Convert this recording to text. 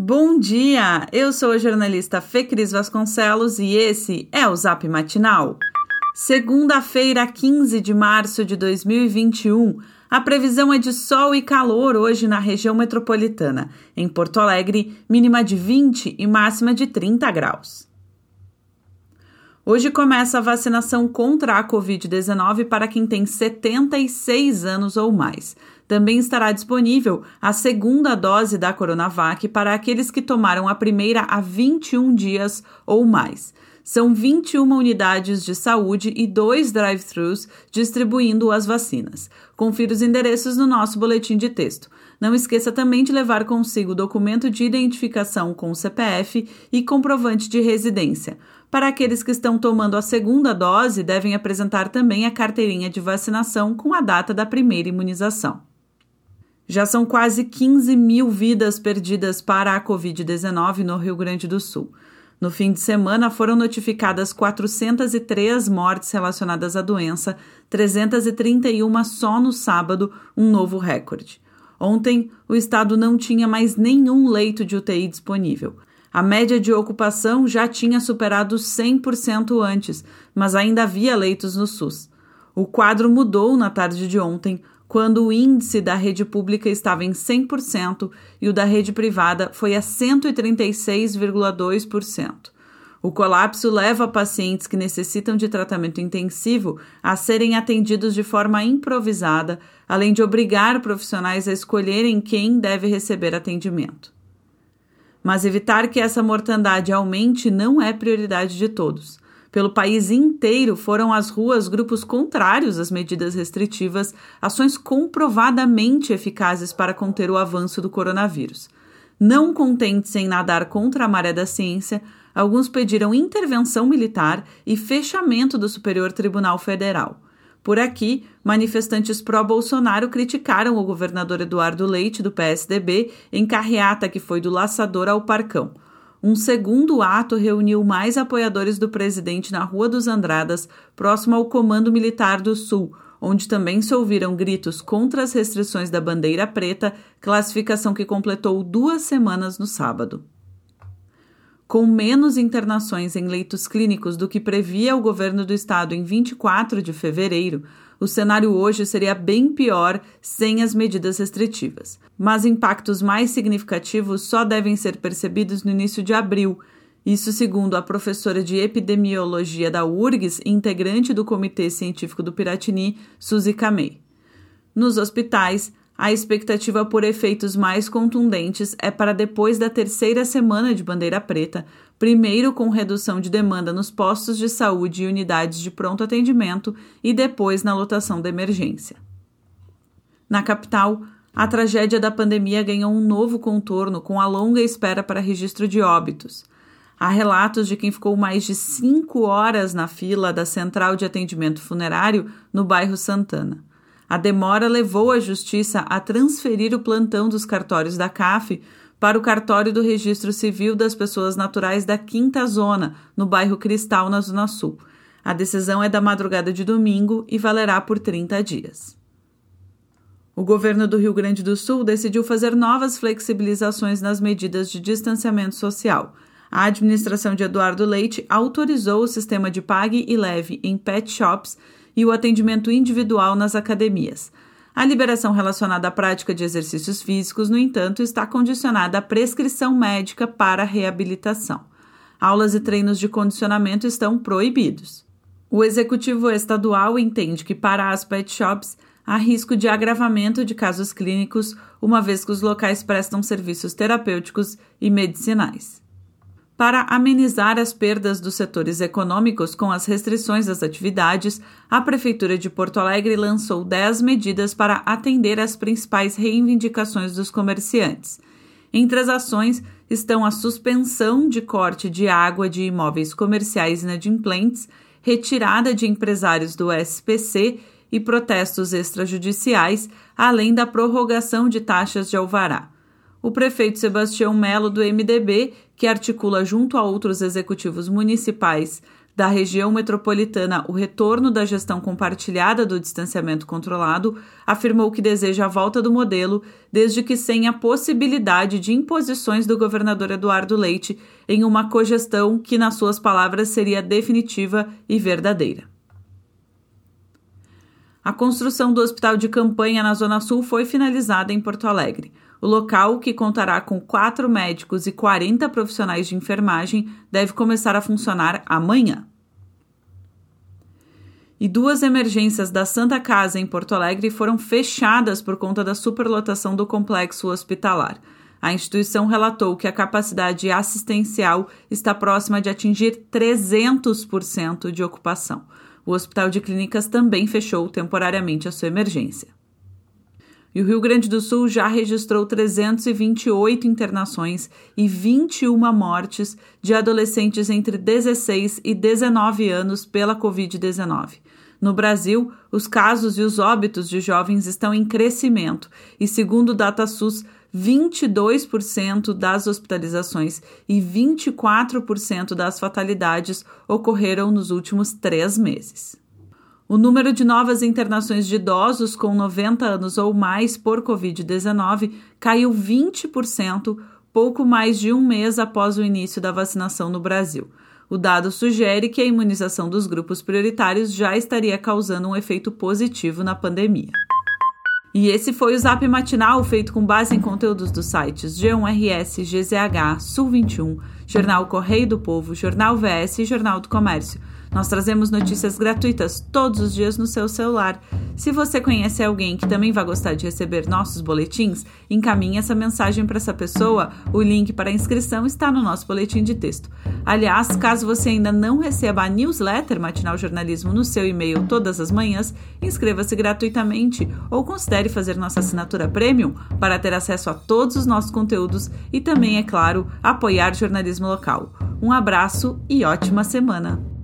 Bom dia! Eu sou a jornalista Fê Cris Vasconcelos e esse é o Zap Matinal. Segunda-feira, 15 de março de 2021. A previsão é de sol e calor hoje na região metropolitana. Em Porto Alegre, mínima de 20 e máxima de 30 graus. Hoje começa a vacinação contra a Covid-19 para quem tem 76 anos ou mais. Também estará disponível a segunda dose da Coronavac para aqueles que tomaram a primeira há 21 dias ou mais. São 21 unidades de saúde e dois drive-thrus distribuindo as vacinas. Confira os endereços no nosso boletim de texto. Não esqueça também de levar consigo documento de identificação com CPF e comprovante de residência. Para aqueles que estão tomando a segunda dose, devem apresentar também a carteirinha de vacinação com a data da primeira imunização. Já são quase 15 mil vidas perdidas para a Covid-19 no Rio Grande do Sul. No fim de semana, foram notificadas 403 mortes relacionadas à doença, 331 só no sábado, um novo recorde. Ontem, o estado não tinha mais nenhum leito de UTI disponível. A média de ocupação já tinha superado 100% antes, mas ainda havia leitos no SUS. O quadro mudou na tarde de ontem, quando o índice da rede pública estava em 100% e o da rede privada foi a 136,2%. O colapso leva pacientes que necessitam de tratamento intensivo a serem atendidos de forma improvisada, além de obrigar profissionais a escolherem quem deve receber atendimento. Mas evitar que essa mortandade aumente não é prioridade de todos. Pelo país inteiro foram às ruas grupos contrários às medidas restritivas, ações comprovadamente eficazes para conter o avanço do coronavírus. Não contentes em nadar contra a maré da ciência, alguns pediram intervenção militar e fechamento do Superior Tribunal Federal. Por aqui, manifestantes pró-Bolsonaro criticaram o governador Eduardo Leite, do PSDB, em carreata que foi do Laçador ao Parcão. Um segundo ato reuniu mais apoiadores do presidente na Rua dos Andradas, próximo ao Comando Militar do Sul, onde também se ouviram gritos contra as restrições da bandeira preta, classificação que completou duas semanas no sábado. Com menos internações em leitos clínicos do que previa o governo do estado em 24 de fevereiro, o cenário hoje seria bem pior sem as medidas restritivas. Mas impactos mais significativos só devem ser percebidos no início de abril. Isso segundo a professora de epidemiologia da URGS, integrante do Comitê Científico do Piratini, Suzy Kamei. Nos hospitais, a expectativa por efeitos mais contundentes é para depois da terceira semana de bandeira preta, primeiro com redução de demanda nos postos de saúde e unidades de pronto atendimento e depois na lotação da emergência. Na capital, a tragédia da pandemia ganhou um novo contorno com a longa espera para registro de óbitos. Há relatos de quem ficou mais de cinco horas na fila da central de atendimento funerário no bairro Santana. A demora levou a Justiça a transferir o plantão dos cartórios da CAF para o cartório do Registro Civil das Pessoas Naturais da Quinta Zona, no bairro Cristal, na Zona Sul. A decisão é da madrugada de domingo e valerá por 30 dias. O governo do Rio Grande do Sul decidiu fazer novas flexibilizações nas medidas de distanciamento social. A administração de Eduardo Leite autorizou o sistema de pague e leve em pet shops e o atendimento individual nas academias. A liberação relacionada à prática de exercícios físicos, no entanto, está condicionada à prescrição médica para reabilitação. Aulas e treinos de condicionamento estão proibidos. O executivo estadual entende que para as pet shops há risco de agravamento de casos clínicos, uma vez que os locais prestam serviços terapêuticos e medicinais. Para amenizar as perdas dos setores econômicos com as restrições às atividades, a Prefeitura de Porto Alegre lançou 10 medidas para atender às principais reivindicações dos comerciantes. Entre as ações estão a suspensão de corte de água de imóveis comerciais inadimplentes, retirada de empresários do SPC e protestos extrajudiciais, além da prorrogação de taxas de alvará o prefeito Sebastião Melo, do MDB, que articula junto a outros executivos municipais da região metropolitana o retorno da gestão compartilhada do distanciamento controlado, afirmou que deseja a volta do modelo, desde que sem a possibilidade de imposições do governador Eduardo Leite em uma cogestão que, nas suas palavras, seria definitiva e verdadeira. A construção do hospital de campanha na Zona Sul foi finalizada em Porto Alegre. O local, que contará com quatro médicos e 40 profissionais de enfermagem, deve começar a funcionar amanhã. E duas emergências da Santa Casa em Porto Alegre foram fechadas por conta da superlotação do complexo hospitalar. A instituição relatou que a capacidade assistencial está próxima de atingir 300% de ocupação. O Hospital de Clínicas também fechou temporariamente a sua emergência. E o Rio Grande do Sul já registrou 328 internações e 21 mortes de adolescentes entre 16 e 19 anos pela Covid-19. No Brasil, os casos e os óbitos de jovens estão em crescimento e, segundo o DataSUS, 22% das hospitalizações e 24% das fatalidades ocorreram nos últimos três meses. O número de novas internações de idosos com 90 anos ou mais por Covid-19 caiu 20%, pouco mais de um mês após o início da vacinação no Brasil. O dado sugere que a imunização dos grupos prioritários já estaria causando um efeito positivo na pandemia. E esse foi o Zap Matinal, feito com base em conteúdos dos sites G1RS, GZH, Sul 21, Jornal Correio do Povo, Jornal VS e Jornal do Comércio. Nós trazemos notícias gratuitas todos os dias no seu celular. Se você conhece alguém que também vai gostar de receber nossos boletins, encaminhe essa mensagem para essa pessoa. O link para a inscrição está no nosso boletim de texto. Aliás, caso você ainda não receba a newsletter Matinal Jornalismo no seu e-mail todas as manhãs, inscreva-se gratuitamente ou considere fazer nossa assinatura premium para ter acesso a todos os nossos conteúdos e também, é claro, apoiar jornalismo local. Um abraço e ótima semana!